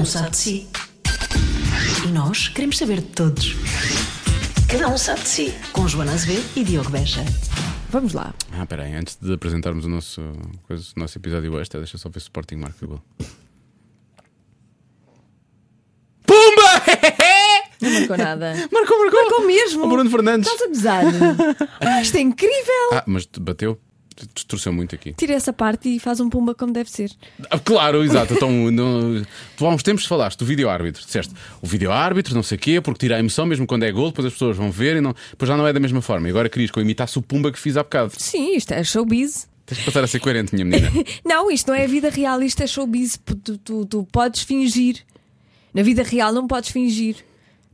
um sabe de si. E nós queremos saber de todos. Cada um sabe de si. Com Joana Azevedo e Diogo Beja. Vamos lá. Ah, peraí, antes de apresentarmos o nosso, coisa, o nosso episódio extra, deixa só ver o Sporting marca gol. Pumba! Não marcou nada. marcou, marcou! Marcou mesmo. O Bruno Fernandes. Estás a gozar. Ah, isto é incrível. Ah, mas te bateu, distorceu muito aqui. Tira essa parte e faz um pumba como deve ser. Ah, claro, exato. Então, no- tu há uns tempos falaste do vídeo-árbitro. Disseste o vídeo-árbitro, não sei o quê, porque tira a emoção mesmo quando é gol, depois as pessoas vão ver e não, depois já não é da mesma forma. E agora querias que eu imitasse o Pumba que fiz há bocado. Sim, isto é showbiz. Tens que passar a ser coerente, minha menina. Não, isto não é vida real, isto é showbiz. Tu, tu, tu podes fingir. Na vida real não podes fingir.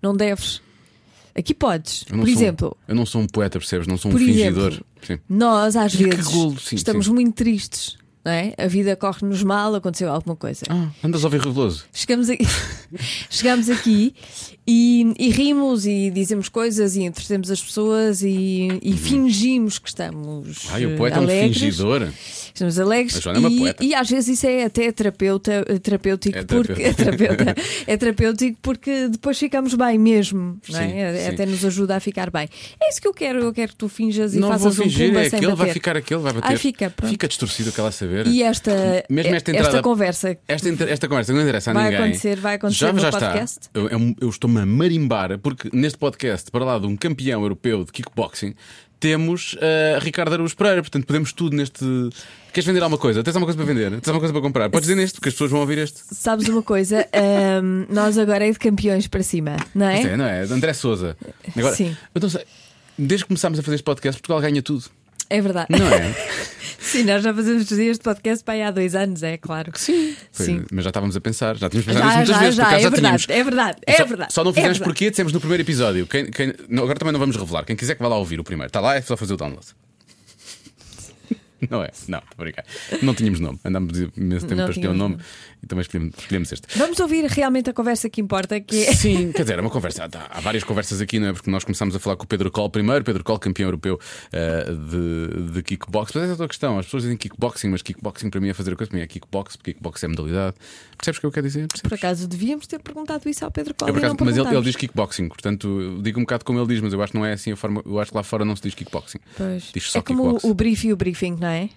Não deves. Aqui podes. Por sou- exemplo, eu não sou um poeta, percebes? Não sou um fingidor. exemplo, Sim. nós às E vezes golo, sim, estamos sim. muito tristes. Não é? A vida corre-nos mal, aconteceu alguma coisa. Ah, andas a ouvir reveloso. Chegamos aqui, chegamos aqui e, e rimos e dizemos coisas e entretemos as pessoas e, e fingimos que estamos Ai, o eh, poeta é um alegres. fingidor. Estamos alegres Joana é uma e, poeta. e às vezes isso é até terapeuta, terapêutico É porque é, terapeuta. é terapêutico porque depois ficamos bem mesmo, não é? Sim, É- até nos ajuda a ficar bem. É isso que eu quero, eu quero que tu finjas e não vou faças um fingir, pumba é aquele, vai ficar aquele, vai bater. Ai, fica, pronto. Fica distorcido aquela saber. E esta, Mesmo esta entrada- conversa Esta, esta conversa não interessa a Vai ninguém. acontecer, vai acontecer já, no já podcast? Está. Eu, eu- eu estou-me a marimbar, porque neste podcast, para lá de um campeão europeu de kickboxing, temos uh, Ricardo Araújo Pereira. Portanto, podemos tudo neste. Queres vender alguma coisa? Tens alguma coisa para vender? Tens alguma coisa para comprar? Podes dizer neste, porque as pessoas vão ouvir este. Sabes uma coisa? Ahm, nós agora é de campeões para cima, não é? Isto é, não é? André Souza. Agora, Sim. eu não sei. Desde que começámos a fazer este podcast, Portugal ganha tudo. É verdade. Não é? Sim, nós já fazemos este podcast para aí há dois anos, é claro. Sim. Foi- Sim. Mas já estávamos a pensar, já tínhamos pensado Já, muitas já, vezes, já, é já verdade, tínhamos. é verdade, é só, verdade, Só não é fizemos verdade. porque dissemos no primeiro episódio. Quem, quem- agora também não vamos revelar. Quem quiser que vá lá ouvir o primeiro, está lá, é só fazer o download. Não é? Não, estou a brincar. Não tínhamos nome. Andámos imenso tempo Não para escolher um nome nome. e também escolhemos, escolhemos este. Vamos ouvir realmente a conversa que importa, que é. Sim, quer dizer, é uma conversa. Há, há várias conversas aqui, não é? Porque nós começámos a falar com o Pedro Coll primeiro, Pedro Coll, campeão europeu eh, de, de kickbox. Mas essa é outra questão. As pessoas dizem kickboxing, mas kickboxing para mim é fazer a coisa. Para mim é kickbox, porque kickbox é modalidade. Percebes o que eu quero dizer? Percebes? Por acaso devíamos ter perguntado isso ao Pedro acaso, mas ele, ele diz kickboxing, portanto, digo um bocado como ele diz, mas eu acho que não é assim a forma. Eu acho que lá fora não se diz kickboxing. Pois. Diz só É como kickbox. o, o brief e o briefing, não é?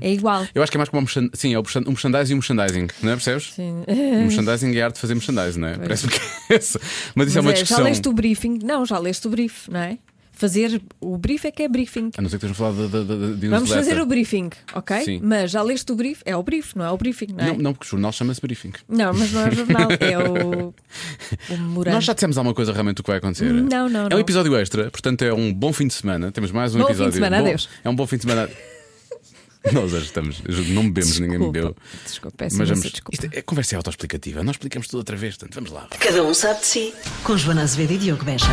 É igual. Eu acho que é mais como um, sim, é o um merchandising e um merchandising, não é? Percebes? Sim. Um merchandising é a arte de fazer merchandising, não é? Parece-me que é essa. Mas isso é Mas uma é, já discussão. leste o briefing? Não, já leste o brief, não é? Fazer o brief é que é briefing. A não ser que estejam a falar de, de, de, de Vamos fazer o briefing, ok? Sim. Mas já leste o brief? É o brief, não é o briefing, não é? Não, não, porque o jornal chama-se briefing. Não, mas não é o jornal, é o, o memorando. Nós já dissemos alguma coisa realmente do que vai acontecer. Não, não, É um não. episódio extra, portanto é um bom fim de semana. Temos mais um Bom fim de episódio. semana, bom, adeus. É um bom fim de semana. Nós hoje estamos, não bebemos, ninguém Desculpa, bebeu. Desculpa, peço Mas vamos, desculpa. isto é, a conversa é autoexplicativa. Nós explicamos tudo outra vez, portanto vamos lá. Cada um sabe de si. Com Joana Azevedo e Diogo Beja.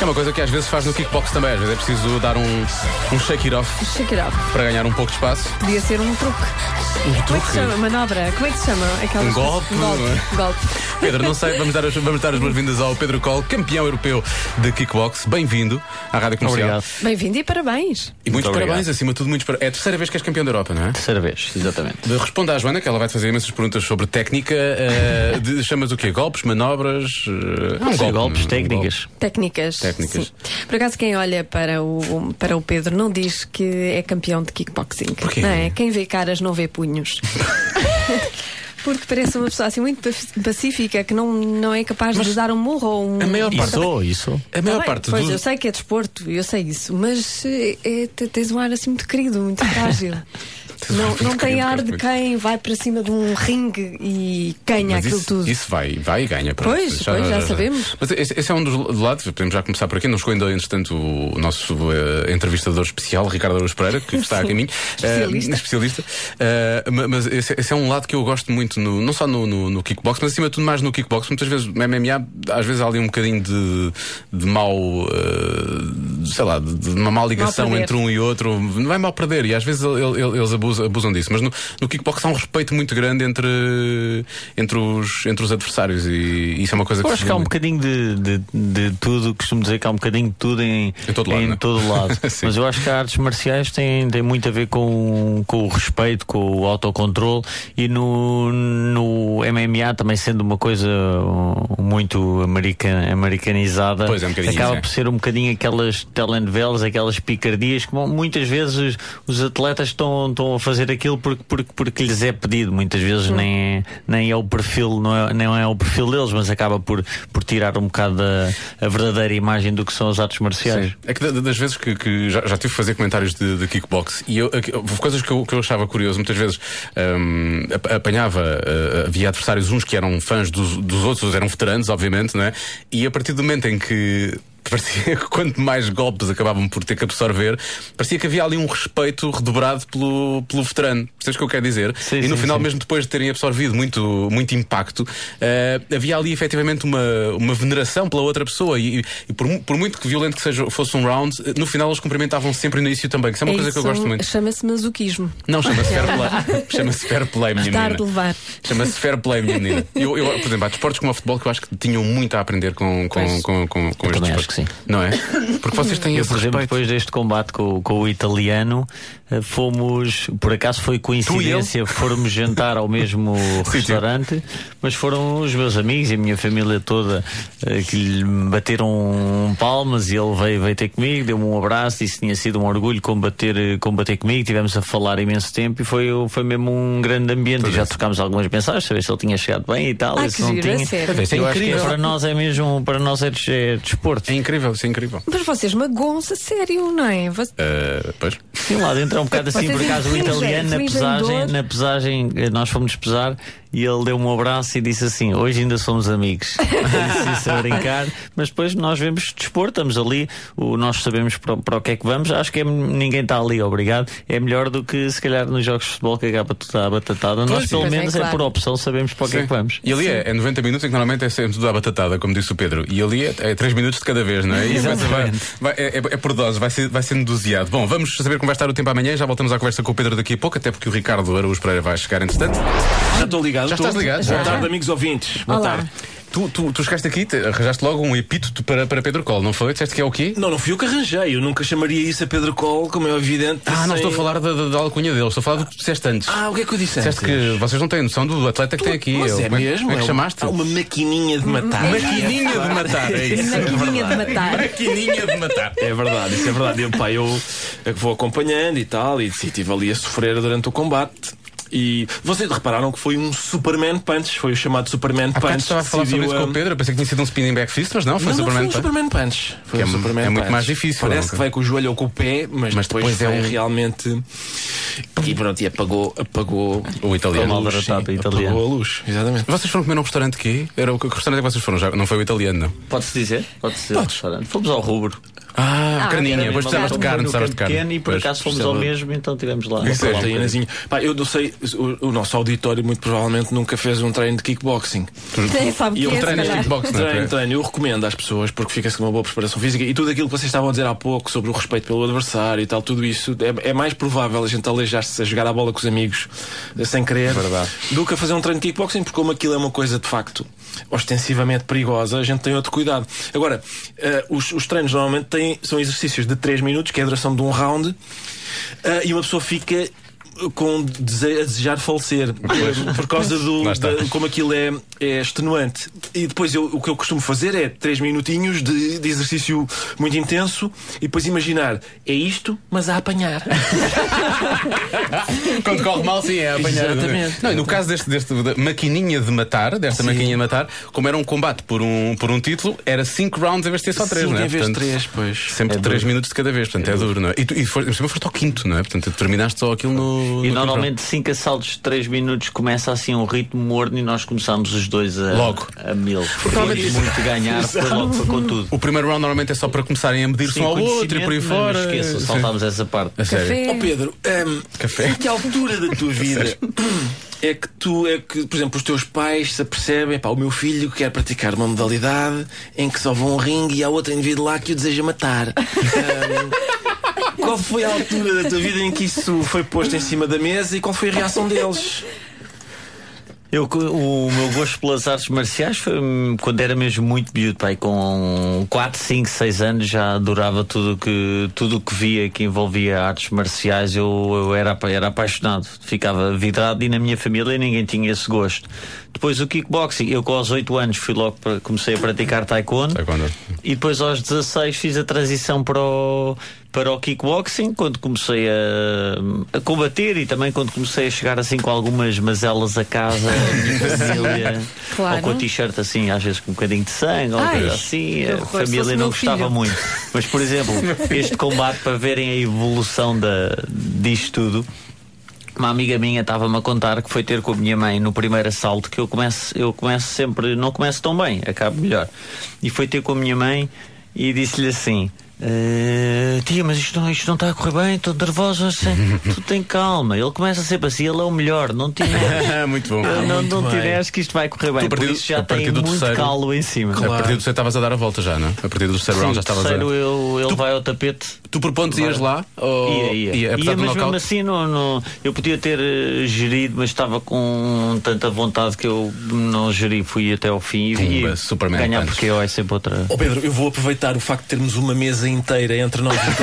É uma coisa que às vezes faz no kickbox também. Às vezes é preciso dar um, um shake it off Shake it off. para ganhar um pouco de espaço. Podia ser um truque. Um Como é que truque. se chama? Manobra? Como é que se chama? Aquelas Um golpe, golpe. não é? golpe. Pedro, não sei, vamos dar as, vamos dar as boas-vindas ao Pedro Coll, campeão europeu de kickbox. Bem-vindo à Rádio Comercial. Obrigado. Bem-vindo e parabéns. E muitos Muito parabéns, acima de tudo, muitos parabéns. É a terceira vez que és campeão da Europa, não é? Terceira vez, exatamente. De- Responda à Joana, que ela vai te fazer imensas perguntas sobre técnica. eh, de- chamas o quê? Golpes, manobras? é um golpe, golpes, é? Um técnicas. Técnicas. Técnicas. sim. Por acaso, quem olha para o, para o Pedro não diz que é campeão de kickboxing. Porquê? Não é? Quem vê caras não vê punhos. Porque parece uma pessoa assim muito pac- pacífica que não, não é capaz de dar um murro ou um. a maior parte- Isso, isso. A maior Tá parte pois, do. eu sei que é desporto, eu sei isso, mas eh, é, te- tens um ar assim muito querido, muito frágil. não, não tem ar de quem vai para cima de um ringue e ganha Mas aquilo isso, tudo. isso vai, vai e ganha. pronto. Pois, pois, já sabemos. Mas esse, esse é um dos lados, podemos já começar por aqui. Não chegou ainda, entretanto, o nosso eh, entrevistador especial, Ricardo Araújo Pereira, que está a caminho. Especialista. Eh, especialista. Eh, ma- mas esse, esse é um lado que eu gosto muito, no- não só no, no, no kickbox, mas acima de tudo mais no kickbox. Muitas vezes, no MMA, às vezes há ali um bocadinho de, de mau, eh, sei lá, de, de uma má ligação entre um e outro. Não é mal perder, e às vezes ele- ele- eles abusam abusam, disso. Mas no, no kickbox há um respeito muito grande entre, entre, os, entre os adversários e isso é uma coisa Eu que acho se que há um bocadinho de, de, de tudo, costumo dizer que há um bocadinho de tudo em, Em todo lado, né? todo lado. Mas eu acho que as artes marciais têm, têm muito a ver com, com o respeito, com o autocontrole e no, no MMA também sendo uma coisa muito american, americanizada, Pois é, um acaba é. por ser um bocadinho aquelas telenovelas, aquelas picardias que muitas vezes os, os atletas estão, estão a fazer aquilo porque, porque, porque lhes é pedido. Muitas vezes nem, é, nem é o perfil, não é, não é o perfil deles, mas acaba por, por tirar um bocado a, a verdadeira imagem do que são os artes marciais. Sim. É que da- das vezes que, que já, já tive que fazer comentários de, de kickbox e eu, coisas que eu, que eu achava curioso, muitas vezes hum, ap- apanhava, uh, havia adversários, uns que eram fãs dos, dos outros, outros eram veteranos, obviamente, não é? E a partir do momento em que parecia que quanto mais golpes acabavam por ter que absorver, parecia que havia ali um respeito redobrado pelo, pelo veterano. Percebes o que eu quero dizer? Sim, e no sim, final, sim. mesmo depois de terem absorvido muito, muito impacto, eh, havia ali efetivamente uma, uma veneração pela outra pessoa. E, e por, por muito que violento que seja, fosse um round, no final eles cumprimentavam sempre no início também, que isso é uma coisa que eu gosto muito. Chama-se masoquismo. Não, chama-se fair play. chama-se fair play, minha Estar de menina. levar. Chama-se fair play, menina. Eu, eu, por exemplo, há desportos como o futebol que eu acho que tinham muito a aprender com, com, Pois. com, com, com Eu este também desporto. acho que sim. Não é? Porque vocês têm Eu, esse por exemplo, respeito. depois deste combate com, com o italiano, fomos, por acaso foi coincidência, fomos jantar ao mesmo restaurante, mas foram os meus amigos e a minha família toda eh, que lhe bateram palmas e ele veio, veio ter comigo, deu-me um abraço, disse que tinha sido um orgulho combater, eh, combater comigo, tivemos a falar imenso tempo e foi, foi mesmo um grande ambiente e já trocámos algumas mensagens, saber se ele tinha chegado bem e tal, Ah, e se que não giro, tinha. sério. Isso é Eu acho que para nós é mesmo, para nós é, é desporto. É incrível, isso é incrível. Mas vocês magoam-se a sério, não é? Você- Eh, pois. Sim, lá dentro é um bocado assim, Vocês por acaso o italiano na pesagem, na pesagem, eh, nós fomos pesar e ele deu-me um abraço e disse assim: hoje ainda somos amigos. disse isso a brincar, mas depois nós vemos dispor, estamos ali, o, nós sabemos para, para o que é que vamos, acho que é- ninguém está ali, obrigado. É melhor do que se calhar nos jogos de futebol que acaba tudo à batatada. nós pelo pois é, menos é, claro. por opção, sabemos para o que é Sim. que vamos. E ali é, é 90 minutos em que normalmente é sempre tudo à batatada, como disse o Pedro. E ali é, é 3 minutos de cada vez, não é? E vai- vai- vai- é, é- é por dose, vai, ser, vai sendo doseado. Bom, vamos saber como vai estar o tempo amanhã. Já voltamos à conversa com o Pedro daqui a pouco, até porque o Ricardo Araújo Pereira vai chegar entretanto. Já estou ligado. Já estou. estás ligado? Boa Já. tarde, amigos ouvintes. Boa Olá. tarde. Tu, tu, tu chegaste aqui, te- arranjaste logo um epíteto para, para Pedro Col, não foi? Disseste que é o quê? Não, não fui eu que arranjei. Eu nunca chamaria isso a Pedro Cole, como é evidente. Ah, não sem- estou a falar da, da, da alcunha dele, estou a falar do que tu disseste antes. Ah, o que é que eu disse Disseste antes? que vocês não têm noção do atleta que tem aqui. Mas Eu- é como mesmo. Como é que uma- chamaste? há uma maquininha de matar. Maquininha de matar, é isso. Maquininha de matar. Maquininha de matar. É verdade, isso é verdade. Eu, pá, eu é vou acompanhando e tal, e estive ali a sofrer durante o combate. E vocês repararam que foi um Superman Punch, foi o chamado Superman Há Punch. estava a falar sobre isso com ah, o Pedro, eu pensei que tinha sido um spinning back fist, mas não, foi não, um não, Superman foi um. Superman Punch. Foi um é- Superman é muito Punch. mais difícil, Parece não? que vai com o joelho ou com o pé, mas, Mas depois, depois é um- realmente. E pronto, e apagou, apagou O italiano. a luz, sim, italiano. Apagou a luz, exatamente. Vocês foram comer num restaurante que Era o que restaurante é que vocês foram? Já não foi o italiano, não? Pode-se dizer? Pode-se dizer. restaurante. Fomos ao rubro. Ah, carninha. ok. Depois precisavas de carne, precisavas de carne. pequeno e por Pois, acaso fomos ao mesmo, então tivemos lá. Isso é um Proteínazinha. Pá, eu não sei, o, o nosso auditório muito provavelmente nunca fez um treino de kickboxing. Nem sabe E que eu é, se treinas calhar. kickbox, não é? Treino, treino. Eu recomendo às pessoas porque fica-se com uma boa preparação física e tudo aquilo que vocês estavam a dizer há pouco sobre o respeito pelo adversário e tal, tudo isso é, é mais provável a gente aleijar-se a jogar a bola com os amigos eh, sem querer do que a fazer um treino de kickboxing, porque como aquilo é uma coisa de facto ostensivamente perigosa, a gente tem outro cuidado. Agora, eh, os, os treinos normalmente têm, são exercícios de 3 minutos, que é a duração de um round, eh, e uma pessoa fica com dese- a desejar falecer por, causa do da- como aquilo é, é extenuante e depois eu- o que eu costumo fazer é três minutinhos de, de exercício muito intenso e depois imaginar é isto mas a apanhar Quando corre mal, sim, é apanhar. Exatamente. Não, e no caso deste, deste maquininha de matar, desta maquininha de matar, como era um combate por um, por um título, era 5 rounds em vez de ter só 3, Cinco não é? em vez de Portanto, três pois Sempre É 3 duro. minutos de cada vez, portanto é, duro, não é? E tu e cima foste ao quinto, não é? Portanto, tu terminaste só aquilo no. E no normalmente 5 assaltos de 3 minutos começa assim um ritmo morno e nós começamos os dois a, Logo. a mil. Porque muito, muito ganhar, foi logo foi com tudo. O primeiro round normalmente é só para começarem a medir-se um ao outro e por aí fora. Não esqueça, Sim. saltámos essa parte. A sério. Café. Ó Pedro hum, Café? a que altura da tua vida é que tu é que por exemplo os teus pais se apercebem pá, o meu filho quer praticar uma modalidade em que só vão um ringue e há outro indivíduo lá que o deseja matar Hum, qual foi a altura da tua vida em que isso foi posto em cima da mesa e qual foi a reação deles? Eu, o meu gosto pelas artes marciais foi hum, quando era mesmo muito miúdo, pai, com 4, 5, 6 anos já adorava tudo que, tudo que via que envolvia artes marciais. Eu, eu era, era apaixonado, ficava vidrado e na minha família ninguém tinha esse gosto. Depois o kickboxing, eu com aos 8 anos fui logo para, comecei a praticar taekwondo, Taekwondo. e depois aos 16 fiz a transição para o, para o kickboxing quando comecei a, a combater e também quando comecei a chegar assim com algumas mazelas a casa, a minha família, Claro. ou com a t-shirt assim, às vezes com um bocadinho de sangue, ou coisa assim, a família não gostava filho. muito. Mas, por exemplo, este combate para verem a evolução da, disto tudo. Uma amiga minha estava-me a contar que foi ter com a minha mãe no primeiro assalto que eu começo, eu começo sempre, não começo tão bem, acabo melhor. E foi ter com a minha mãe e disse-lhe assim: "Eh, Tia, mas isto não, isto não está a correr bem, estou nervosa, assim, tu tem calma. Ele começa sempre assim, ele é o melhor, não te muito bom. não, não que isto vai correr bem. a partir Por isso já tem muito terceiro- calo em cima. A partir do terceiro estavas a dar a volta já, não? é? A partir do terceiro round já estavas a. Terceiro, eu, ele vai ao tapete. Tu por pontos ias lá? Ou... Ia, ia. Ia, Ia, mas mesmo assim não, não- eu podia ter eh, gerido, mas estava com tanta vontade que eu não geri, fui até ao fim Pumba, e Superman ganhar porque eu é sempre outra. Ó Pedro, eu vou aproveitar o facto de termos uma mesa inteira entre nós dois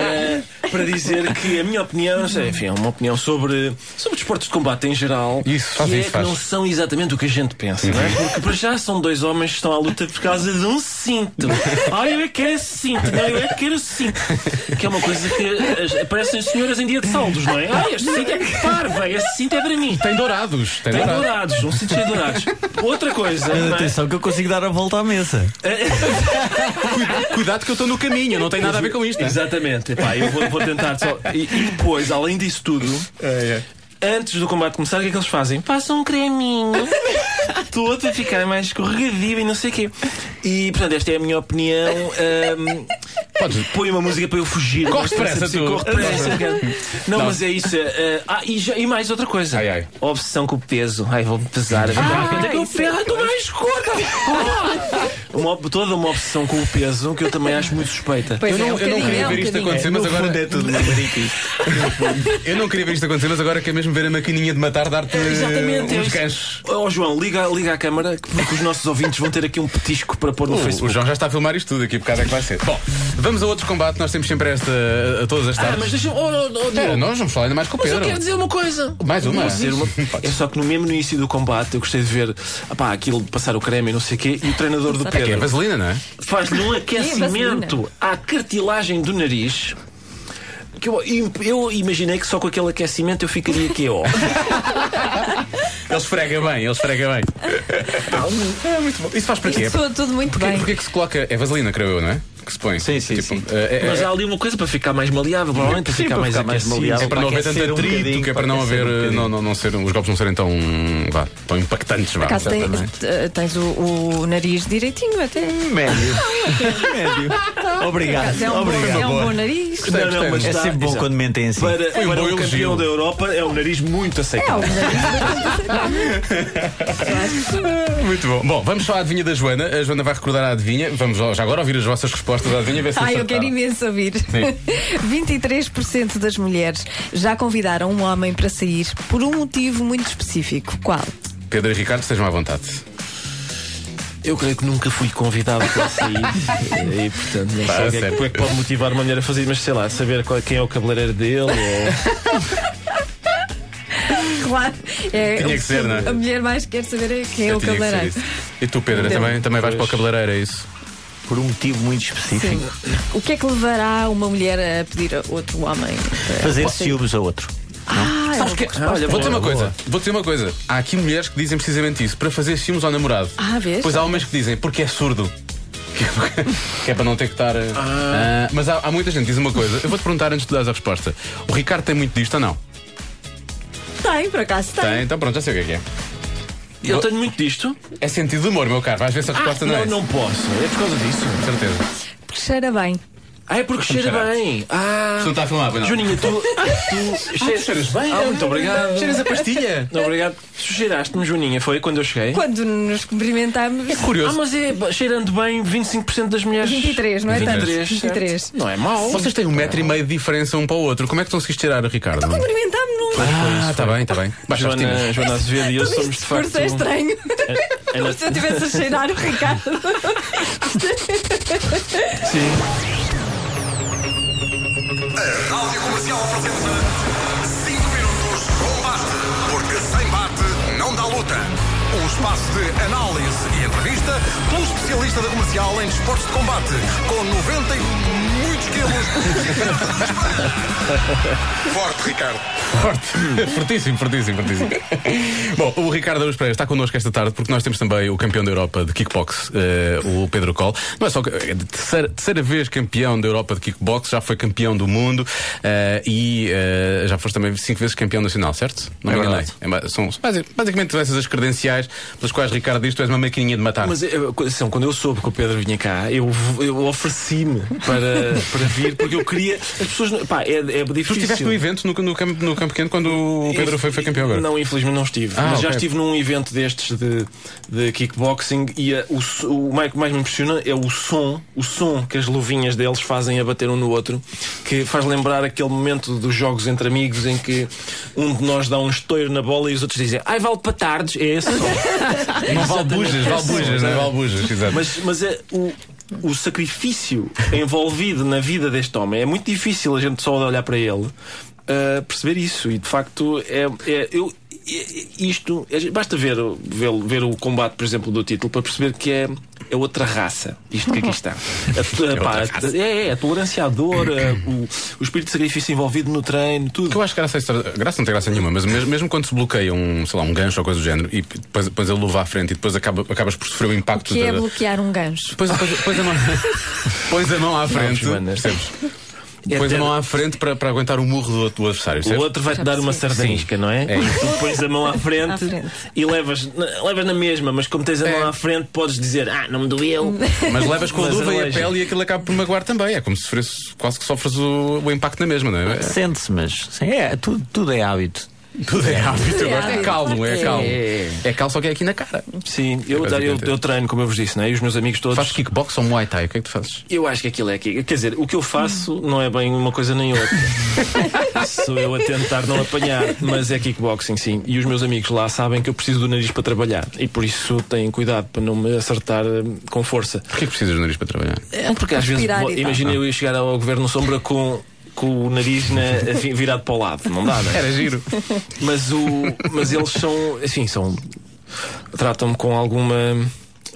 eh, para dizer que a minha opinião, sei, enfim, é uma opinião sobre, sobre desportos de combate em geral. Isso, faz que isso, é faz. que não são exatamente o que a gente pensa, não é? Porque para já são dois homens que estão à luta por causa de um cinto. Ai, eu é que quero esse cinto, não, eu é que quero esse cinto. Que é uma coisa que as- aparecem senhoras em dia de saldos, não é? Ai, este cinto é parva, esse cinto é para mim. Tem dourados. Tem, Tem dourados. dourados, um cinto cheio de dourados. Outra coisa, é? Atenção que eu consigo dar a volta à mesa. Cuidado que eu estou no caminho, não tem nada a ver com isto. né? Exatamente, Epá, eu vou, vou tentar só. E, e depois, além disso tudo, antes do combate começar, o que é que eles fazem? Passam um creminho todo para ficar mais escorregadio e não sei o quê. E portanto, esta é a minha opinião. Ahm, Podes- Põe uma música para eu fugir. Corre depressa, tu. Corre depressa. Não, Não. mas é isso. eh, ah, e, já- e mais outra coisa. Ai, ai. Obsessão com o peso. Ai, vou-me pesar. Ah, quanto é que eu? Ai, estou mais gorda. Uma, toda uma obsessão com o peso que eu também acho muito suspeita. Pois Eu não, é, um eu não queria é um ver isto bocadinho. acontecer, mas agora. é tudo. Eu não queria ver isto acontecer, mas agora quer mesmo ver a maquininha de matar dar-te Exatamente, é uns isso. ganchos. Ó João, liga, liga à câmara que- porque os nossos ouvintes vão ter aqui um petisco para pôr no O, o Facebook. João já está a filmar isto tudo, aqui por causa é que vai ser. Bom, vamos a outros combates, nós temos sempre esta a todas as Ah, tardes. mas deixa oh, oh, oh, Espera, nós vamos falar ainda mais com o mas eu Pedro. quero dizer uma coisa. Mais uma. Dizer uma- É só que no mesmo início do combate eu gostei de ver apá, aquilo de passar o creme e não sei o quê, e o treinador do É que é Pedro vaselina, não é? faz-lhe um aquecimento à cartilagem do nariz. Que eu, eu imaginei que só com aquele aquecimento eu ficaria aqui, ó. Ele esfrega bem, ele esfrega bem. É muito bom. Isso faz para quê? Isto soa tudo muito Porquê, bem. porquê que se coloca. É vaselina, creio eu, não é? Que se põe. Sim, sim, sim. é- é- Mas há ali uma coisa para ficar mais maleável, provavelmente para Sim, ficar para mais ficar mais aquecido. maleável. É para não haver aquecer tanto um atrito, bocadinho, que é para para não aquecer haver. um bocadinho. não, não, não ser, os golpes não serem tão. vá, tão impactantes. Vá. Por acaso tem- Exatamente. eh, tens o, o nariz direitinho até. Médio. Médio. Obrigado. É um, bom, Obrigado. é um bom nariz. Gostei, Não, não, mas É está- sempre bom exato. quando mentem assim. Para, um para bom o elogio. campeão da Europa é um nariz muito É aceitável. um nariz. Muito bom. Bom, vamos só à adivinha da Joana. A Joana vai recordar a adivinha. Vamos já agora ouvir as vossas respostas à adivinha. Ver se Ai, eu quero imenso ouvir. 23% das mulheres já convidaram um homem para sair por um motivo muito específico. Qual? Pedro e Ricardo, estejam à vontade. Eu creio que nunca fui convidado para sair e, portanto, não Pá, sei o que é, que- é que pode motivar uma mulher a fazer, mas sei lá, saber qual- quem é o cabeleireiro dele ou. Claro. É, Tinha que ser, não é? A mulher mais quer saber é quem é o tinha que ser cabeleireiro. isso. E tu, Pedro, também, também vais para o cabeleireiro, é isso? Por um motivo muito específico. Sim. O que é que levará uma mulher a pedir a outro homem? para- Fazer ciúmes a outro. Ah, é uma boa resposta. Olha, vou dizer uma coisa. Vou dizer uma coisa. Há aqui mulheres que dizem precisamente isso, para fazer ciúmes ao namorado. Ah, vês? Pois há homens que dizem porque é surdo. Que é para não ter que estar. Ah, mas há, há muita gente que diz uma coisa. Eu vou-te perguntar antes de tu dares a resposta. O Ricardo tem muito disto ou não? Tem, por acaso tem. Tem, então pronto, já sei o que é que é. Eu tenho muito disto. É sentido de humor, meu caro. Vais ver se a resposta Ah, não, não, é. não posso. É por causa disso. Com certeza. Porque cheira bem. Ah, é porque cheira cheirar. bem. Ah, Não está a filmar, pois não. Juninha, tu, tu cheiras, cheiras bem. Ah, muito obrigado. Cheiras a pastilha. Não, obrigado. Cheiraste-me, Juninha, foi quando eu cheguei? Quando nos cumprimentámos. É Ah, curioso. mas é cheirando bem 25% das mulheres. 23, não é? 23, tanto? certo? 23. Não é mau. Vocês têm um metro e meio de diferença um para o outro. Como é que conseguiste tirar o Ricardo? Cumprimentámos-nos. Ah, está bem, está bem. Baixa os Joana. Joana Azevedo e eu somos de facto. discurso é estranho. é Como na- se eu estivesse a cheirar o Ricardo. Sim. Rádio Comercial apresenta espaço de análise e entrevista pelo especialista da comercial em desportos de combate, com 90 e muitos quilos. Forte, Ricardo. Forte. Fortíssimo, fortíssimo, fortíssimo. Bom, o Ricardo Aruz Pereira está connosco esta tarde porque nós temos também o campeão da Europa de kickbox, eh, o Pedro Coll. Não é só é terceira, terceira vez campeão da Europa de kickbox, já foi campeão do mundo eh, e eh, já foste também cinco vezes campeão nacional, certo? Não me É enganei. verdade. É são basi- basicamente essas as credenciais pelas quais Ricardo diz: tu és uma maquininha de matar. Mas atenção, quando eu soube que o Pedro vinha cá, eu, eu ofereci-me para, para vir, porque eu queria. As pessoas. Pá, é, é tu difícil. estiveste no evento no, no, campo, no campo pequeno quando o Pedro foi, foi campeão agora. Não, infelizmente não estive. Ah, mas já ok. estive num evento destes de, de kickboxing e eh, o, o mais que mais me impressiona é o som, o som que as luvinhas deles fazem a bater um no outro, que faz lembrar aquele momento dos jogos entre amigos em que um de nós dá um estouro na bola e os outros dizem ai vale para tardes, é esse som. Não vale Exatamente bujas, vale esse bujas, som, não é? Vale bujas, exato. Mas, mas é o, o sacrifício envolvido na vida deste homem é muito difícil a gente só olhar para ele uh, perceber isso. E de facto, é, é- eu, isto é- basta ver, o- ver, ver o combate, por exemplo, do título para perceber que é, é outra raça. Isto que aqui está. A, pá, outra a- é, é, a tolerância à dor, a- o, o espírito de sacrifício envolvido no treino, tudo. Que eu acho que graça, a história- graça não tem graça nenhuma, mas mesmo, mesmo quando se bloqueia um, sei lá, um gancho ou coisa do género e depois, depois ele leva à frente e depois acaba, acabas por sofrer o impacto Que é da- bloquear um gancho. Pões, pões, pões a mão, pões a mão à frente, percebes? A ter- mão à frente para, para aguentar o murro do, do adversário, O certo? outro vai-te dar uma sardanisca, não é? É E tu pões a mão à frente, À frente. e levas, levas na mesma, mas como tens a mão É. à frente, podes dizer, ah, não me doeu. Mas levas com a luva e a pele e aquilo acaba por magoar também. É como se sofresse, quase que sofres o, o impacto na mesma, não é? Sente-se, mas sim, é, tudo, tudo é hábito. Tudo é hábito, eu é gosto. É calmo, é calmo. é. É calmo, só que é aqui na cara. Sim, eu, eu, eu eu treino, como eu vos disse, não é? E os meus amigos todos. Fazes kickbox ou muay thai? O que é que tu fazes? Eu acho que aquilo é aquilo. Quer dizer, o que eu faço não é bem uma coisa nem outra. Sou eu a tentar não apanhar, mas é kickboxing, sim. E os meus amigos lá sabem que eu preciso do nariz para trabalhar. E por isso têm cuidado para não me acertar hum, com força. Porquê que precisas do nariz para trabalhar? É porque às vezes, respirar imagina eu ia chegar ao governo sombra com. Com o nariz na- assim, virado para o lado, não dá, não é? Era giro. Mas, o, mas eles são, assim, são. Tratam-me com alguma.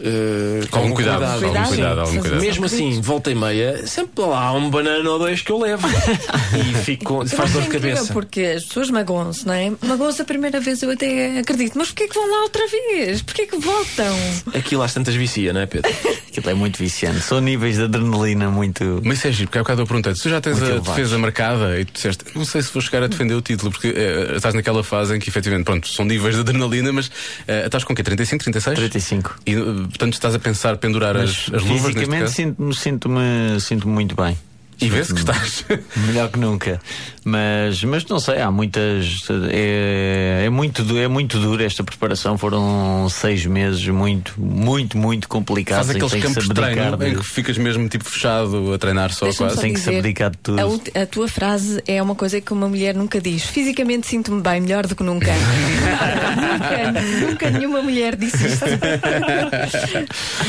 Eh, Com algum cuidado, com algum cuidado, algum cuidado. Mesmo assim, volta e meia, sempre lá há um banana ou dois que eu levo. e fico, Eu faz dor de cabeça. Porque as pessoas magoam-se, não é? Magoam-se a primeira vez, eu até acredito. Mas porquê que vão lá outra vez? Porquê que voltam? Aquilo às tantas vicia, não é, Pedro? Aquilo é muito viciante. São níveis de adrenalina muito. Mas isso é giro, porque há bocado eu perguntei tu já tens Muito a defesa marcada e tu disseste, não sei se vou chegar a defender o título, porque eh, estás naquela fase em que efetivamente, pronto, são níveis de adrenalina, mas eh, estás com o quê? 35, 36? 35. E portanto estás a pensar pendurar as, as luvas Fisicamente sinto-me sinto-me sinto-me muito bem. E vê-se que estás. Melhor que nunca. Mas, mas não sei, há muitas. É, é, muito, é muito dura esta preparação. Foram seis meses muito, muito, muito complicados. Faz em que aqueles campos de treino em de- que ficas mesmo tipo fechado a treinar só quase. só Tem que se abdicar de tudo. A, a tua frase é uma coisa que uma mulher nunca diz. Fisicamente sinto-me bem, melhor do que nunca. nunca. Nunca nenhuma mulher disse isto.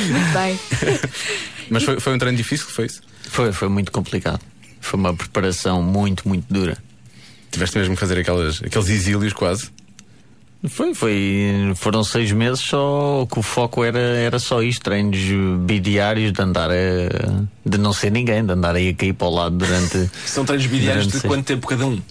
Muito bem. Mas foi, foi um treino difícil, foi isso? Foi, foi muito complicado. Foi uma preparação muito, muito dura. Tiveste mesmo que fazer aquelas, aqueles exílios quase. Foi, foi, foram seis meses só que o foco era, era só isto, treinos bidiários de andar a, de não ser ninguém, de andar aí a cair para o lado durante. São treinos bidiários de Durante quanto tempo cada um?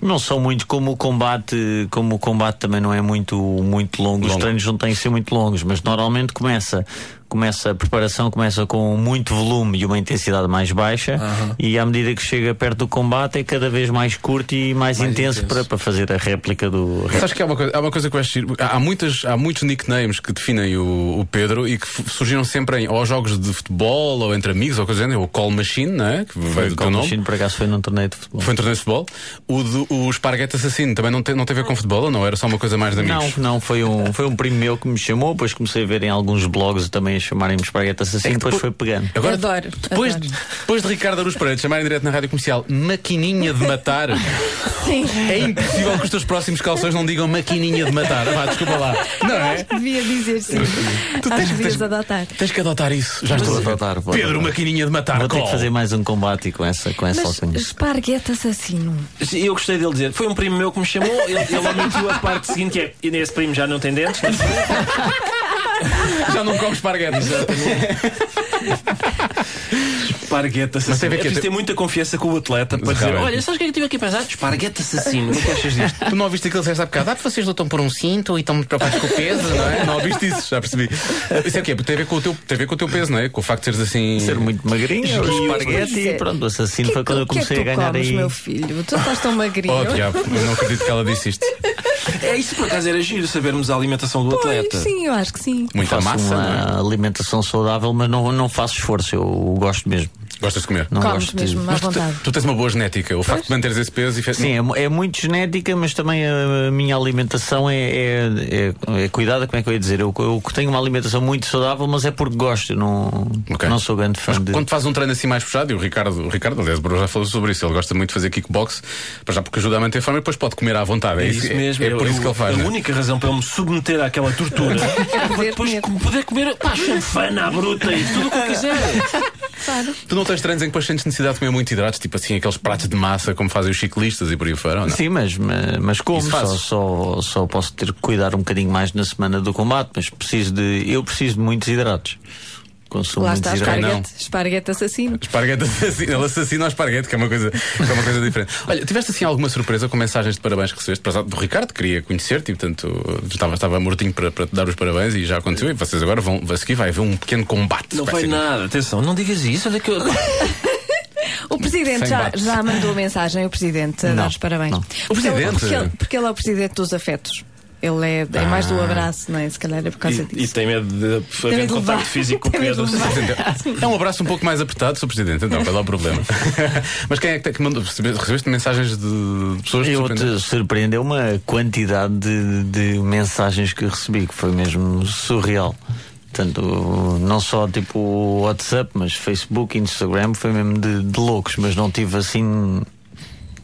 Não são muitos como o combate, como o combate também não é muito, muito longo, os Longo. treinos não têm que ser muito longos, mas normalmente começa começa, a preparação começa com muito volume e uma intensidade mais baixa, e à medida que chega perto do combate é cada vez mais curto e mais, Mais intenso, intenso. Para, para fazer a réplica do. Sabes que há uma coisa, há uma coisa que eu acho. Há, muitas, há muitos nicknames que definem o, o Pedro e que surgiram sempre em ou jogos de futebol ou entre amigos ou coisa do género. O Call Machine, não é? Que veio do teu O nome. Machine, por acaso, foi num torneio de futebol. Foi um torneio de futebol. O, do, o Esparguete Assassino também não tem, não tem a ver com futebol ou não? Era só uma coisa mais de Não, amigos? não, foi um, foi um primo meu que me chamou, depois comecei a ver em alguns blogs também chamarem-me Esparguete Assassino, depois foi pegando. Agora, Adoro, Depois, adoro. depois de Ricardo Aruz Pereira chamarem direto na rádio comercial maquininha de matar, Sim. é impossível que os teus próximos calções não digam maquininha de matar. Vá, desculpa lá. Não é? Devia dizer sim. Tu Acho tens, que devias tens, adotar. tens que adotar isso. Já estou Vou a adotar, Pedro, adotar. maquininha de matar. Vou ter que fazer mais um combate com essa, com essa Mas esparguete assassino. E eu gostei dele dizer, foi um primo meu que me chamou, ele, ele omitiu a parte seguinte que é, e nesse primo já não tem dentes, mas Já não come esparguete. esparguete assassino. Mas tem é preciso ter muita confiança com o atleta para dizer, olha, sabes o que é que eu estive aqui a pensar? Esparguete assassino, o que achas disto? Tu não ouviste aquilo que disseste há bocado? Ah, vocês lutam por um cinto e estão muito preocupados com o peso, não é? Não ouviste isso, já percebi. Isso é o quê? Tem a ver com o teu, tem a ver com o teu peso, não é? Com o facto de seres assim. Ser muito magrinho, esparguete é. e pronto, o assassino Que- foi quando eu o que é que comecei a ganhar comes, aí. meu filho? Tu estás tão magrinho. Oh, diabo, eu não acredito que ela disse isto. É isso por acaso era giro sabermos a alimentação do Pois, atleta. sim, eu acho que sim. Muita Faço massa, não é? uma alimentação saudável, mas não, não faço esforço, eu gosto mesmo. Gostas de comer? Não Comes gosto mesmo, de... Mas tu, tu tens uma boa genética. O facto de manteres esse peso e fe- Sim, é, é muito genética, mas também a, minha alimentação é, é, é, é cuidada, como é que eu ia dizer? Eu, eu tenho uma alimentação muito saudável, mas é porque gosto, eu não, Ok. não sou grande fã Mas de. quando fazes um treino assim mais puxado, e o Ricardo, o Ricardo aliás, o Bruno já falou sobre isso, ele gosta muito de fazer kickbox, para já porque ajuda a manter a forma e depois pode comer à vontade. É isso mesmo, É, por eu- isso que ele faz. A né? única razão para ele me submeter àquela tortura é depois comer. poder comer pá, chanfana à bruta e tudo o que eu quiser. Tu não tens treinos em que depois sentes necessidade de comer muito hidratos, tipo assim, aqueles pratos de massa como fazem os ciclistas e por aí fora, ou não? Sim, mas, mas, mas como? Só, só, só posso ter que cuidar um bocadinho mais na semana do combate, mas preciso de. Eu preciso de muitos hidratos. Consumo Lá está, esparguete. Esparguete assassino. Esparguete assassino, ele assassina o esparguete, que é uma coisa, que é uma coisa diferente. Olha, tiveste assim alguma surpresa com mensagens de parabéns que recebeste? Do Ricardo, queria conhecer-te e, portanto, estava, estava mortinho para, para te dar os parabéns e já aconteceu. E vocês agora vão, a seguir vai haver um pequeno combate. Não vai nada, atenção, não digas isso, olha que eu. O Presidente já, já mandou mensagem, o Presidente, a Não, dar os parabéns. não. O Presidente? Porque ele, porque ele é o Presidente dos afetos. Ele é, é mais do abraço, não é? Se calhar é por causa E, e disso. tem medo de haver contacto físico com o Pedro. É um abraço um pouco mais apertado, Sr. Presidente, então, qual é o problema? Mas quem é que, te- que mandou? Recebeste, mensagens de pessoas que Eu te surpreendeu uma quantidade de, de mensagens que recebi que foi mesmo surreal. Portanto, não só tipo WhatsApp, mas Facebook, Instagram, foi mesmo de, de loucos, mas não tive assim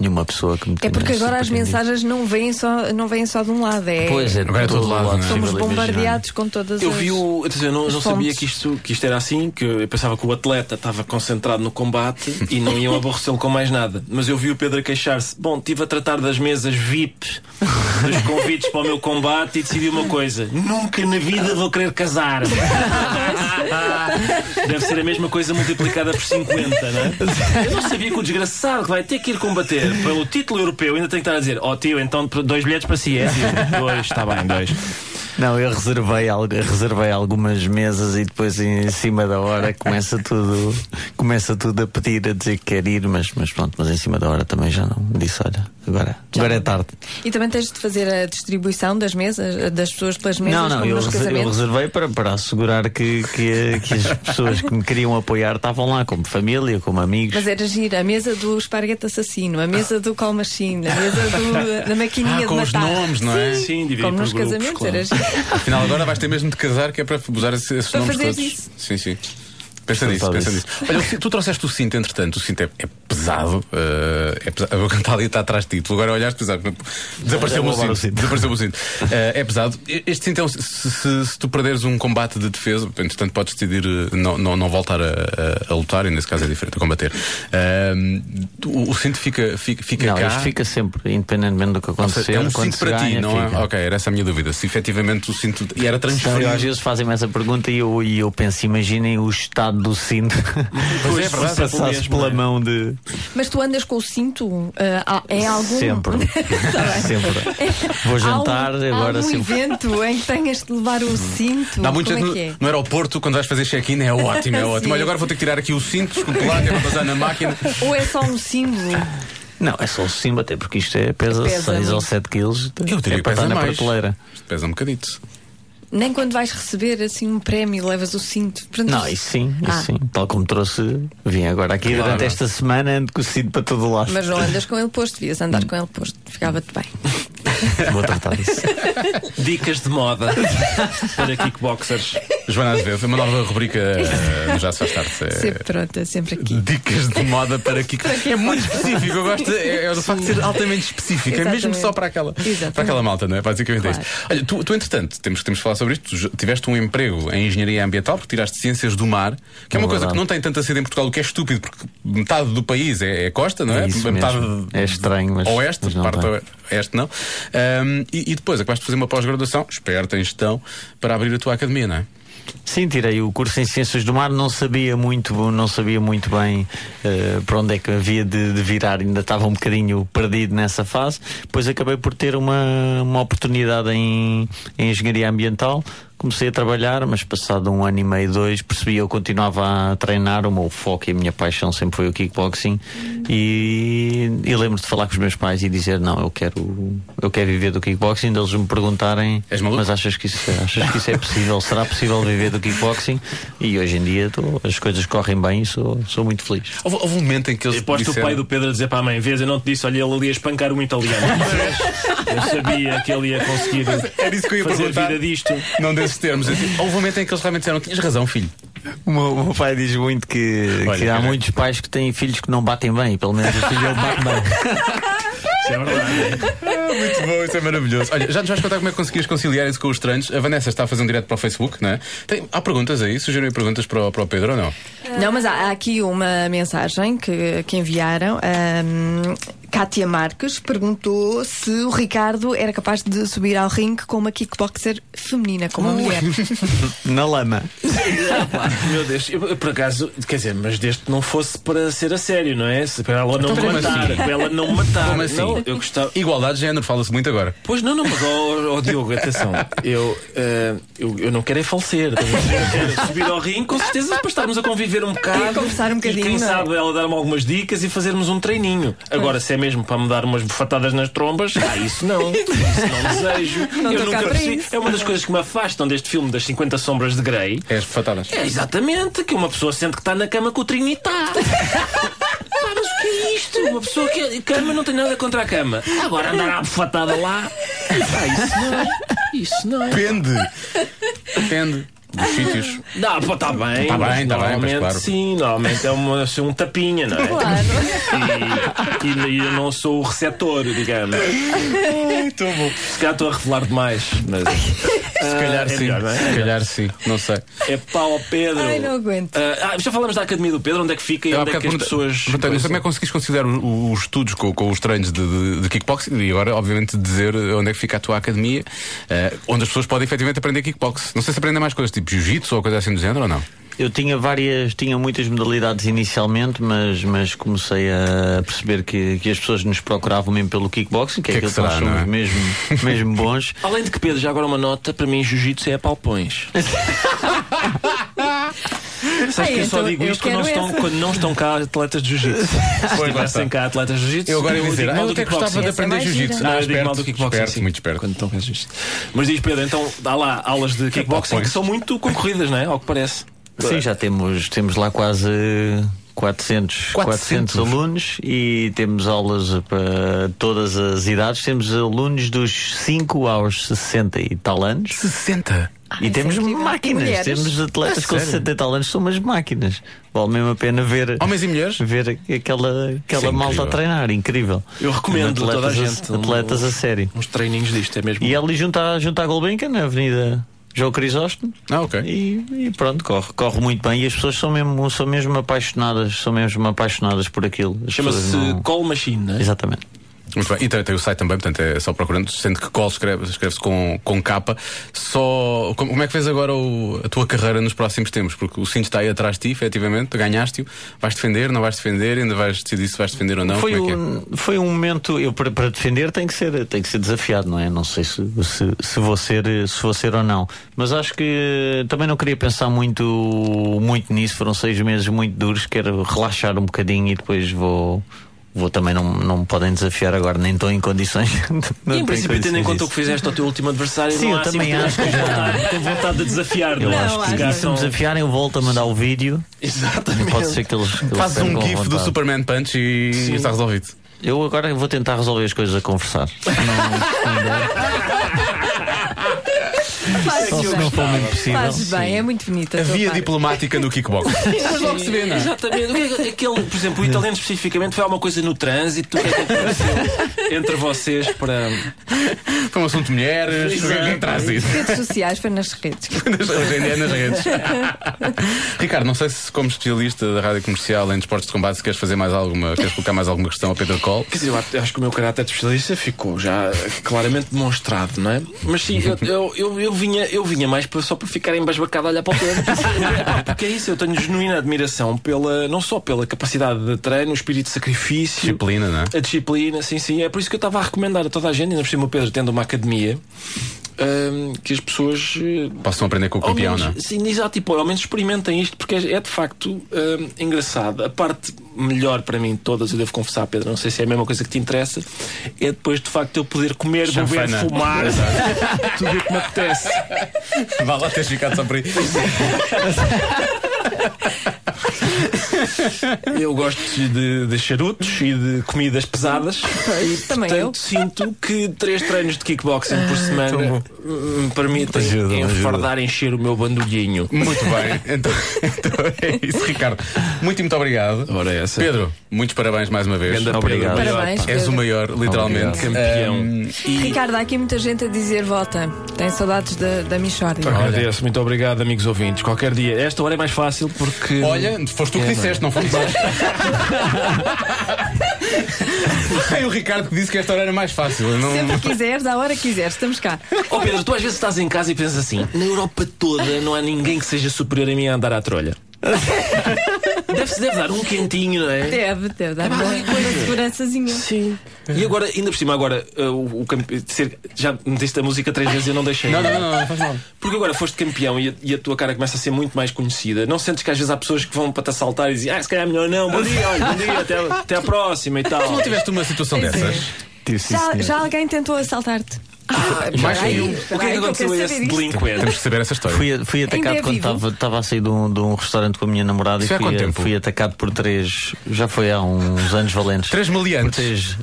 nenhuma pessoa que me É porque agora as mensagens não vêm só, não vêm só de um lado. É, Pois é, de Agora é todo todo lado, lado. não é? Somos bombardeados com todas Eu as. vi o. dizer, eu não, não sabia que isto, que isto era assim, que eu pensava que o atleta estava concentrado no combate e não iam aborrecê-lo com mais nada. Mas eu vi o Pedro a queixar-se. Bom, estive a tratar das mesas VIP, dos convites para o meu combate e decidi uma coisa: nunca na vida vou querer casar. Deve ser a mesma coisa multiplicada por 50, não é? Eu não sabia que o desgraçado que vai ter que ir combater pelo título europeu ainda tem que estar a dizer: Ó tio, então dois bilhetes para si, é? Tio? Dois, está bem, dois. Não, eu reservei, reservei algumas mesas e depois em cima da hora começa tudo, começa tudo a pedir, a dizer que quer ir, mas, mas pronto, mas em cima da hora também já não disse, olha, agora, agora é tarde. E também tens de fazer a distribuição das mesas, das pessoas pelas mesas, Não, não, eu, nos reser- eu reservei para, para assegurar que, que, que as pessoas que me queriam apoiar estavam lá, como família, como amigos. Mas era gira, a mesa do esparguete assassino, a mesa do call machine, a mesa do- da maquininha Ah, de com os matar. nomes, não é? Sim, dividir Como nos grupos, casamentos, claro. era giro. Afinal, agora vais ter mesmo de casar, que é para usar esses, Para nomes todos. isso. Sim, sim. Pensa nisso, pensa isso. nisso. Olha, tu trouxeste o cinto, entretanto, o cinto é, é pesado. eh, é pesado. A está ali está atrás de ti. Tu agora olhaste pesado. Desapareceu-me o cinto. cinto. Desapareceu o cinto. Eh, é pesado. Este cinto, é um- se, se- se tu perderes um combate de defesa, entretanto, podes decidir eh, não, não, não voltar a, a- a lutar, e nesse caso é diferente, a combater. Eh, o, o cinto fica, fica, fica não, cá. isto fica sempre, independentemente do que acontecer. seja, é um cinto para ti, ganha, não fica. é? Ok, era essa a minha dúvida. Se efetivamente o cinto. E era Então, transferido. às vezes fazem-me essa pergunta e eu, e eu penso, imaginem o estado do cinto. Pois é, é verdade. Passasse pela é? mão de. Mas tu andas com o cinto? Uh, é algum. Sempre. Tá sempre. Vou jantar, há um, agora há sempre. evento em que tenhas de levar o cinto. Muito Como jeito é no, no aeroporto, quando vais fazer check-in, é ótimo, é ótimo. Olha, agora vou ter que tirar aqui o cinto, desculpe lá, que é para passar na máquina. Ou é só um símbolo? Não, é só o símbolo, até porque isto é, pesa, pesa 6 ou 7 quilos. Eu diria é que pesa na mais. prateleira. Isto pesa um bocadito. Nem quando vais receber assim um prémio levas o cinto. Portanto, Não, isso sim, isso Ah. sim. Tal como trouxe, vim agora aqui Claro. durante esta semana, ando com o cinto para todo lado. Mas não andas com ele posto, devias andar com ele posto. Ficava-te bem. Vou tratar disso. Dicas de moda para kickboxers. Joana Azevedo, uma nova rubrica no Já se faz tarde. É- Sempre pronta, sempre aqui. Dicas de moda para Kiko. É muito específico, eu gosto. É, é do facto de ser altamente específico. É mesmo Exatamente. só para aquela, Exatamente. para aquela malta, não é? Basicamente é Claro. isso. Olha, tu, tu, entretanto, temos, temos que falar sobre isto. Tu tiveste um emprego em engenharia ambiental porque tiraste ciências do mar, que é uma É coisa verdade. que não tem tanta sede em Portugal, o que é estúpido, porque metade do país é, é costa, não é? É isso metade mesmo. É estranho, mas- oeste, mas não parte tem. Oeste não. Ahm, e, e depois acabaste de fazer uma pós-graduação, esperta em gestão, para abrir a tua academia, não é? Sim, tirei o curso em Ciências do Mar, não sabia muito, não sabia muito bem eh, para onde é que havia de, de virar, ainda estava um bocadinho perdido nessa fase. Depois acabei por ter uma, uma oportunidade em, em Engenharia Ambiental. Comecei a trabalhar, mas passado um ano e meio, dois, percebi eu continuava a treinar. O meu foco e a minha paixão sempre foi o kickboxing. E, e lembro de falar com os meus pais e dizer: Não, eu quero, eu quero viver do kickboxing. Eles me perguntarem? Mas achas que, isso, achas que isso é possível? Será possível viver do kickboxing? E hoje em dia tô- as coisas correm bem e sou, sou muito feliz. Houve, houve um momento em que eles Eu posto o disseram... pai do Pedro a dizer para a mãe: Vês, eu não te disse, olha, ele ali a espancar um italiano. eu sabia que ele ia conseguir Era isso que eu ia fazer perguntar. vida disto. Não desses termos. Houve um momento em que eles realmente disseram: Tinhas razão, filho. O meu, o meu pai diz muito que, Olha, que há cara. muitos pais que têm filhos que não batem bem, pelo menos o filho dele bate bem. Isso é verdade. Muito bom, isso é maravilhoso. Olha, já nos vais contar como é que conseguias conciliar isso com os treinos. A Vanessa está a fazer um direto para o Facebook, não é? Tem, há perguntas aí? Sugerem perguntas para o, para o Pedro ou não? Não, mas há, há aqui uma mensagem que, que enviaram. Ahm, Kátia Marques perguntou se o Ricardo era capaz de subir ao ringue com uma kickboxer feminina, com uma mulher. Na lama. Meu Deus, eu, por acaso, quer dizer, mas desde que não fosse para ser a sério, não é? Se, para ela não Então me matar, assim? para ela não me matar. Como assim? Não, eu gostava. Igualdade de género, fala-se muito agora. Pois não, não, mas ó ó, Diogo, atenção, eu, eh, eu, eu não quero é falecer. quero subir ao ringue, com certeza, para estarmos a conviver um bocado. E conversar um E bocadinho, quem não é? sabe ela dar-me algumas dicas e fazermos um treininho. Agora, se é mesmo para me dar umas bufatadas nas trombas, ah, isso não. Isso não desejo. Não eu nunca percebi. É uma das coisas que me afastam deste filme das 50 Sombras de Grey. É as fatadas. É exatamente que uma pessoa sente que está na cama com o Trinitá. Pá, mas o que é isto? Uma pessoa que cama não tem nada contra a cama. Agora andar à bufatada lá. Ah, isso não. Isso não. Depende. Depende dos sítios. Não, pá, está bem. Tá bem, tá bem, normalmente, mas claro. Sim, normalmente é uma, assim, um tapinha, não é? Claro. E, e- e eu não sou o receptor, digamos. Muito bom. Se calhar estou a revelar demais, mas. Se calhar é sim. melhor, não é? Se calhar sim. Não sei. É pau Pedro. Ai, não aguento. Ah, ah, já falamos da Academia do Pedro, onde é que fica e Eu onde é que as pessoas. não sei como é que conseguiste conciliar o- o- os estudos com, com os treinos de, de- de kickboxing e agora, obviamente, dizer onde é que fica a tua academia, eh, onde as pessoas podem efetivamente aprender kickboxing. Não sei se aprendem mais coisas, tipo jiu-jitsu ou coisa assim do género ou não. Eu tinha várias, tinha muitas modalidades inicialmente, mas, mas comecei a perceber que, que as pessoas nos procuravam mesmo pelo kickboxing, que é Que é que aquilo que nós não somos é? mesmo, mesmo bons. Além de que, Pedro, já agora uma nota, para mim, jiu-jitsu é palpões. Sabes Ai, que eu só então digo isto quando não, estão, quando não estão cá atletas de jiu-jitsu. Se estivessem cá atletas de jiu-jitsu, Eu agora ia dizer, ah, mal eu do até gostava de kickboxing. É aprender mais jiu-jitsu. Não, eu digo mal do kickboxing. muito esperto. Quando estão cá jiu-jitsu. Mas diz, Pedro, então dá lá aulas de kickboxing palpões. que são muito concorridas, não é? Ao que parece. Sim, já temos, temos lá quase 400, 400 alunos e temos aulas para todas as idades. Temos alunos dos 5 aos 60 e tal anos. 60. E isso temos é incrível. E máquinas, mulheres? temos atletas Ah, com sério? 60 e tal anos, são umas máquinas. Vale mesmo a pena ver, Homens e mulheres? ver aquela, aquela é malta a treinar, incrível. Eu recomendo a toda a atletas, gente. atletas um- a sério. Uns treininhos disto, é mesmo. E é ali junto à, junto à Golbenca, na Avenida João Crisóstomo. Ah, ok. E, e pronto, corre, corre muito bem. E as pessoas são mesmo, são mesmo apaixonadas, são mesmo apaixonadas por aquilo. As Chama-se não- Call Machine, não é? Exatamente. Muito bem. E tem, tem o site também, portanto é só procurando, sendo que Col escreve-se escreve com, com capa. Só. Como, como é que vês agora o- a tua carreira nos próximos tempos? Porque o cinto está aí atrás de ti, efetivamente, ganhaste-o. Vais defender, não vais defender, ainda vais decidir se vais defender ou não. Foi, como é que é? um, foi um momento, eu para, para defender tem que ser, tem que ser desafiado, não é? Não sei se, se, se vou ser, se vou ser ou não. Mas acho que também não queria pensar muito, muito nisso. Foram seis meses muito duros. Quero relaxar um bocadinho e depois vou. Vou também não, não me podem desafiar agora, nem estou em condições. E não em tenho princípio, tendo em conta o que fizeste ao teu último adversário, Sim, não eu há assim também acho que com vontade- de desafiar, Eu não é? acho que se me desafiarem, eu volto a mandar o vídeo. Exatamente. Pode ser que eles. que eles Fazes um gif do. Superman Punch e Sim. está resolvido. Eu agora vou tentar resolver as coisas a conversar. Se não, Fazes se não bem. for muito possível. Fazes bem, é muito bonita. A via parte. diplomática no kickbox. Mas logo se vê, não é? Exatamente. É que- Aquele, por exemplo, o italiano especificamente foi alguma coisa no trânsito. Que é que aconteceu entre vocês para. Foi um assunto de mulheres. Exato. Quem traz isso? Redes sociais foi nas redes. Hoje em dia é nas redes. Ricardo, não sei se, como especialista da rádio comercial em desportos de combate, se queres fazer mais alguma, queres colocar mais alguma questão ao Pedro Cole. Quer dizer, eu acho- eu acho que o meu caráter de especialista ficou já claramente demonstrado, não é? Mas sim, eu, eu, eu, eu vinha, eu vinha mais para- só por ficar embasbacado a olhar para o Pedro. Pá, Porque é isso, eu tenho genuína admiração pela, não só pela capacidade de treino, o espírito de sacrifício. Disciplina, não é? A disciplina, sim, sim. É por isso que eu estava a recomendar a toda a gente, ainda por cima o Pedro tendo uma academia, hum, que as pessoas. eh, Possam aprender com o campeão, menos, não é? Sim, exato, tipo, ao menos experimentem isto, porque é, é de facto hum, engraçado. A parte melhor para mim de todas, eu devo confessar, Pedro, não sei se é a mesma coisa que te interessa, é depois de facto eu poder comer, beber, Chanfana. fumar, tudo o que me apetece. Vá lá, teres ficado só por aí. Eu gosto de, de charutos e de comidas pesadas. e, também portanto, sinto que três treinos de kickboxing por semana me permitem Ajuda, enfardar, encher o meu bandulhinho. Muito bem. Então, então é isso, Ricardo. Muito e muito obrigado. Ora, essa. Pedro, muitos parabéns mais uma vez. Ganda Obrigado. Pedro, Parabéns. És o maior, literalmente. Obrigado. Campeão. Um, e Ricardo, há aqui muita gente a dizer volta. Tem saudades da, da Michórdia. Agradeço, muito obrigado, amigos ouvintes. Qualquer dia. Esta hora é mais fácil porque. olha, foste tu que É, disseste, não fomos nós. Foi o Ricardo que disse que esta hora era mais fácil. Não... Sempre quiseres, à hora que quiseres, estamos cá. Oh Pedro, tu às vezes estás em casa e pensas assim: na Europa toda não há ninguém que seja superior a mim a andar à trolha. Deve-se deve dar um quentinho, não é? Deve, deve dar uma, uma segurançazinha. Sim. E agora, ainda por cima, agora, uh, o, o ser- já meteste a música três vezes e eu não deixei. Não, não, não, não, não faz mal. Porque agora foste campeão e a, e a tua cara começa a ser muito mais conhecida. Não sentes que às vezes há pessoas que vão para te assaltar e dizem, ah, se calhar é melhor não, bom dia, olha, bom dia, até, até à próxima e tal. Não tiveste uma situação dessas? Tive, sim, Já, já alguém tentou assaltar-te? mais espera aí. O que é que aconteceu a esse delinquente? Temos que saber essa história. Fui, fui atacado é quando estava a sair de um, de um restaurante com a minha namorada Isso e fui, tempo? fui atacado por três. Já foi há uns anos valentes. Três Por meliantes. três,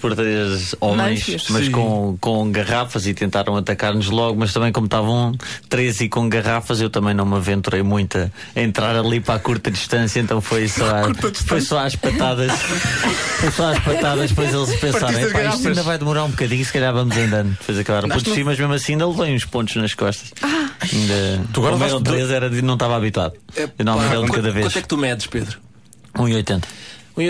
por três homens, mas com, com garrafas e tentaram atacar-nos logo, mas também como estavam três e com garrafas, eu também não me aventurei muito a, entrar ali para a curta distância, então foi só, a- foi só às patadas. foi só às patadas, depois eles pensaram, Partiste as "Epá, isto garrafas." ainda vai demorar um bocadinho, se calhar vamos andando. Depois acabaram por descer, mas mesmo assim ainda levei uns pontos nas costas. Ainda, Tu agora eram levaste três, era de não estava habituado. Eu normalmente era um de cada vez. quanto é que tu medes, Pedro? 1,80.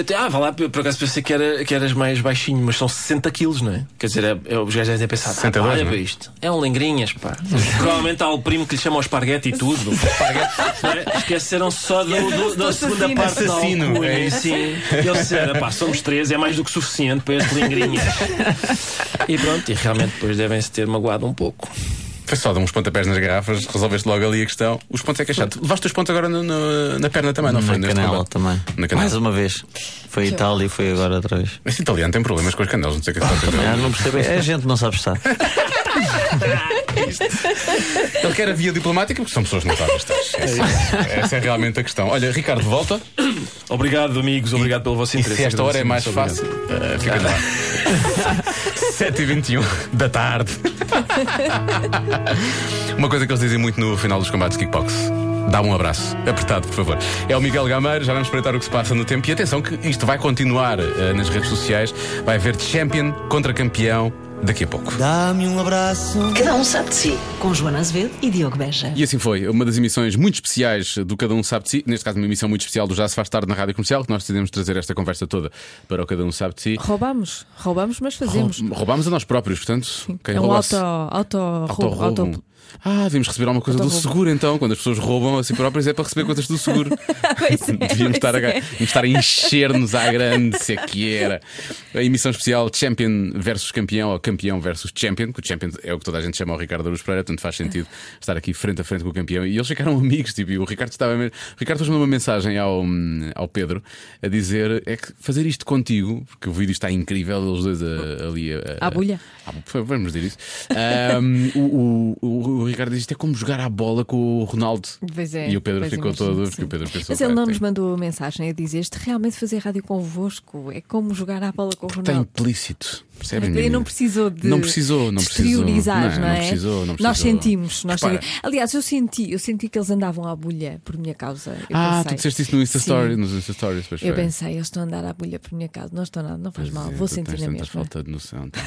Até, ah, vá lá, por acaso pensei que, era, que eras mais baixinho, mas são 60 quilos, não é? Quer dizer, é, é, os gajos devem pensar, ah, 62, pá, olha é? para isto. É um lingrinhas, pá. Provavelmente há o primo que lhe chama o esparguete e tudo. Não é? Esqueceram só do, do- da segunda parte da Assassino, alcunha, é sim. E eles disseram, pá, somos três, é mais do que suficiente para este lingrinhas. E pronto, e realmente depois devem-se ter magoado um pouco. Foi só dar uns pontapés nas garrafas, resolveste logo ali a questão. Os pontos é que é chato. Levaste os pontos agora no- no- na perna também, não foi? Na canela combate? também. Na canela. Mais uma vez. Foi Itália e foi agora outra vez. Esse italiano tem problemas com as canelas, não sei o que é que está a Ah, fazer. não percebe. É gente que não sabe estar. Ele quer a via diplomática porque são pessoas que não sabem estar. Essa, essa é realmente a questão. Olha, Ricardo, volta. Obrigado, amigos, obrigado pelo vosso E interesse. se esta hora é mais fácil, uh, fica lá. 7h21 da tarde. Uma coisa que eles dizem muito no final dos combates kickbox. Dá um abraço, apertado, por favor. É o Miguel Gameiro, já vamos espreitar o que se passa no tempo. E atenção, que isto vai continuar eh, nas redes sociais. Vai haver champion contra campeão daqui a pouco. Dá-me um abraço. Cada um sabe de si, com Joana Azevedo e Diogo Beja. E assim foi, uma das emissões muito especiais do Cada Um Sabe de Si, neste caso uma emissão muito especial do Já Se Faz Tarde na Rádio Comercial, que nós decidimos trazer esta conversa toda para o Cada Um Sabe de Si. Roubamos, roubamos, mas fazemos. Roub- Roubámos a nós próprios, portanto, quem é um roubasse- auto, auto, auto, auto, Ah, devíamos receber alguma coisa do Autorroubo. seguro então. Quando as pessoas roubam a si próprias é para receber coisas do seguro. Pois é, devíamos, estar a, é. devíamos estar a encher-nos à grande, se é que era. A emissão especial Champion versus campeão, ou campeão versus champion, que o champion é o que toda a gente chama o Ricardo Aruz Pereira, portanto faz sentido estar aqui frente a frente com o campeão. E eles ficaram amigos, tipo, e o Ricardo estava mesmo. O Ricardo fez uma mensagem ao, ao Pedro a dizer: é que fazer isto contigo, porque o vídeo está incrível, eles dois a- ali a, À bulha. ah, foi- vamos dizer isso. Ahm, o, o, o, o Ricardo diz isto é como jogar à bola com o Ronaldo. Pois é, e o Pedro pois ficou todo. Porque o Pedro pensou, Mas ele "Pá, não nos mandou mensagem a dizer isto realmente fazer rádio convosco é como jogar à bola com o Está Ronaldo. implícito. Percebem? Ele não precisou de Não precisou, não precisou. exteriorizar, Não, não, não é? precisou, não Nós precisou. sentimos, nós sentimos. Aliás, eu senti, eu senti que eles andavam à bulha por minha causa. Eu Ah, pensei, tu disseste isso no Insta. Story, nos Insta Stories. Pois Eu foi. pensei, eles estão a andar à bulha por minha causa. Não estou nada, não faz mal, Pois é, vou sentir na mesma. falta de noção. tens.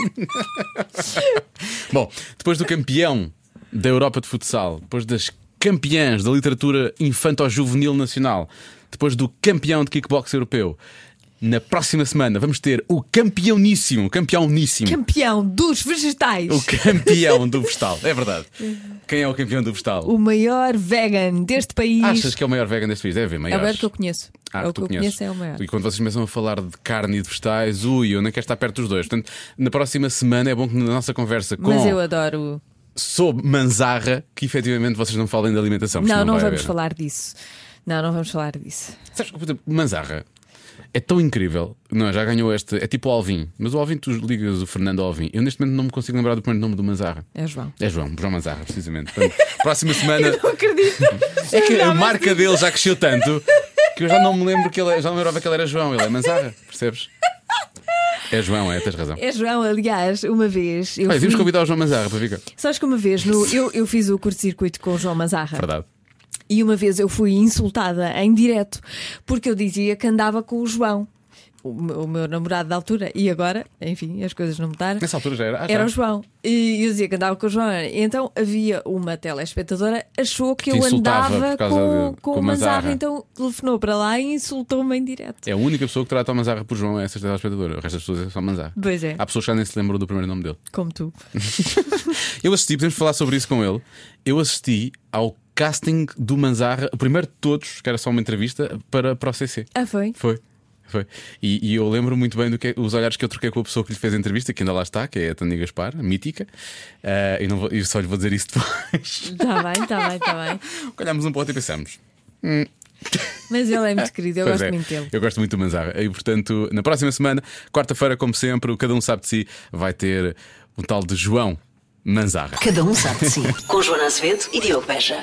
Bom, depois do campeão da Europa de futsal, depois das campeãs da literatura infanto-juvenil nacional, depois do campeão de kickbox europeu, na próxima semana vamos ter o campeoníssimo, campeoníssimo, Campeão dos vegetais. o campeão do vegetal. É verdade. Quem é o campeão do vegetal? O maior vegan deste país. Achas que é o maior vegan deste país? Deve haver É o maior que eu conheço. Ah, é o que eu conheces. conheço, é o maior. E quando vocês começam a falar de carne e de vegetais, ui, eu nem quero estar perto dos dois. Portanto, na próxima semana é bom que na nossa conversa com Mas eu adoro. sobre manzarra, que efetivamente vocês não falem de alimentação. Não, não vai vamos falar disso. Não, não vamos falar disso. Sabes, por exemplo, manzarra é tão incrível. Não, já ganhou este. É tipo o Alvin. Mas o Alvin, tu ligas o Fernando Alvin. Eu neste momento não me consigo lembrar do primeiro nome do Manzarra. É João. É João, João Manzarra, precisamente. Portanto, próxima semana. Não acredito. É que a marca dele já cresceu tanto que eu já não me lembro que ele é, já me lembrava que ele era João, ele é Manzarra, percebes? É João, é, tens razão. É João, aliás, uma vez. Eu Olha, fui... convidar o João Manzarra para ficar. Sabes que uma vez no... eu, eu fiz o curto-circuito com o João Mazarra. Verdade. E uma vez eu fui insultada em direto porque eu dizia que andava com o João, o, meu- o meu namorado da altura, e agora, enfim, as coisas não mudaram. Nessa altura já era. Ah, já. Era o João. E eu dizia que andava com o João. E então havia uma telespectadora achou que te eu andava com, de- com, com o. Mazarra. Então telefonou para lá e insultou-me em direto. É a única pessoa que trata o Manzarra por João, é essa telespectadora. O resto das pessoas é só Manzarra. Pois é, Há pessoas que já nem se lembram do primeiro nome dele. como tu. Eu assisti, podemos falar sobre isso com ele. Eu assisti ao casting do Manzarra, o primeiro de todos, que era só uma entrevista, para, para o CC. Ah, foi? Foi. Foi. E, e eu lembro muito bem do que os olhares que eu troquei com a pessoa que lhe fez a entrevista, que ainda lá está, que é a Tânia Gaspar, a mítica. Ah, e não vou, eu só lhe vou dizer isso depois. Está bem, está bem, está bem. Olhámos um para o outro e pensamos. Mas ele é muito querido, eu Pois gosto é, muito dele. Eu gosto muito do Manzarra. E portanto, na próxima semana, quarta-feira, como sempre, o Cada Um Sabe de Si vai ter um tal de João Manzarra. Cada um sabe de si, com Joana Azevedo e Diogo Beja.